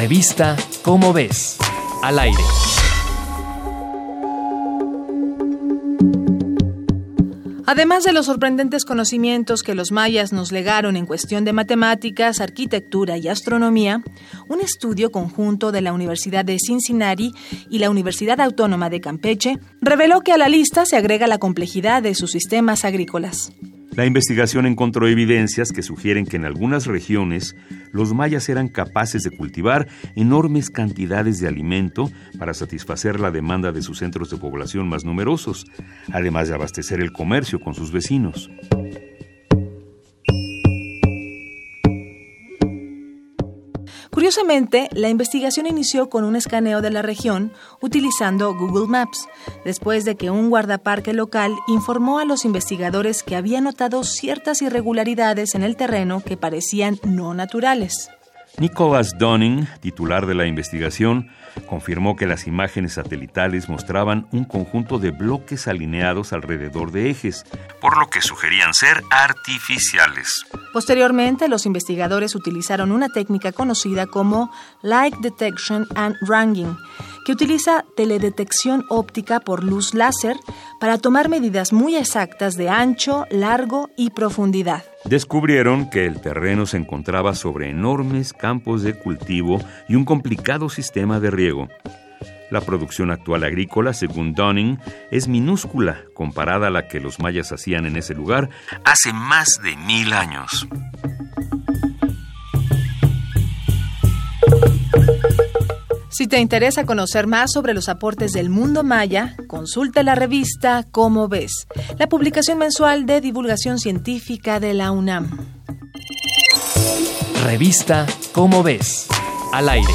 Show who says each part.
Speaker 1: Revista Cómo ves. Al aire.
Speaker 2: Además de los sorprendentes conocimientos que los mayas nos legaron en cuestión de matemáticas, arquitectura y astronomía, un estudio conjunto de la Universidad de Cincinnati y la Universidad Autónoma de Campeche reveló que a la lista se agrega la complejidad de sus sistemas agrícolas.
Speaker 3: La investigación encontró evidencias que sugieren que en algunas regiones los mayas eran capaces de cultivar enormes cantidades de alimento para satisfacer la demanda de sus centros de población más numerosos, además de abastecer el comercio con sus vecinos.
Speaker 2: Curiosamente, la investigación inició con un escaneo de la región utilizando Google Maps, después de que un guardaparque local informó a los investigadores que había notado ciertas irregularidades en el terreno que parecían no naturales.
Speaker 3: Nicholas Dunning, titular de la investigación, confirmó que las imágenes satelitales mostraban un conjunto de bloques alineados alrededor de ejes, por lo que sugerían ser artificiales.
Speaker 2: Posteriormente, los investigadores utilizaron una técnica conocida como Light Detection and Ranging, que utiliza teledetección óptica por luz láser para tomar medidas muy exactas de ancho, largo y profundidad.
Speaker 3: Descubrieron que el terreno se encontraba sobre enormes campos de cultivo y un complicado sistema de riego. La producción actual agrícola, según Dunning, es minúscula comparada a la que los mayas hacían en ese lugar hace más de mil años.
Speaker 2: Si te interesa conocer más sobre los aportes del mundo maya, consulta la revista Cómo ves, la publicación mensual de divulgación científica de la UNAM.
Speaker 1: Revista Cómo ves. Al aire.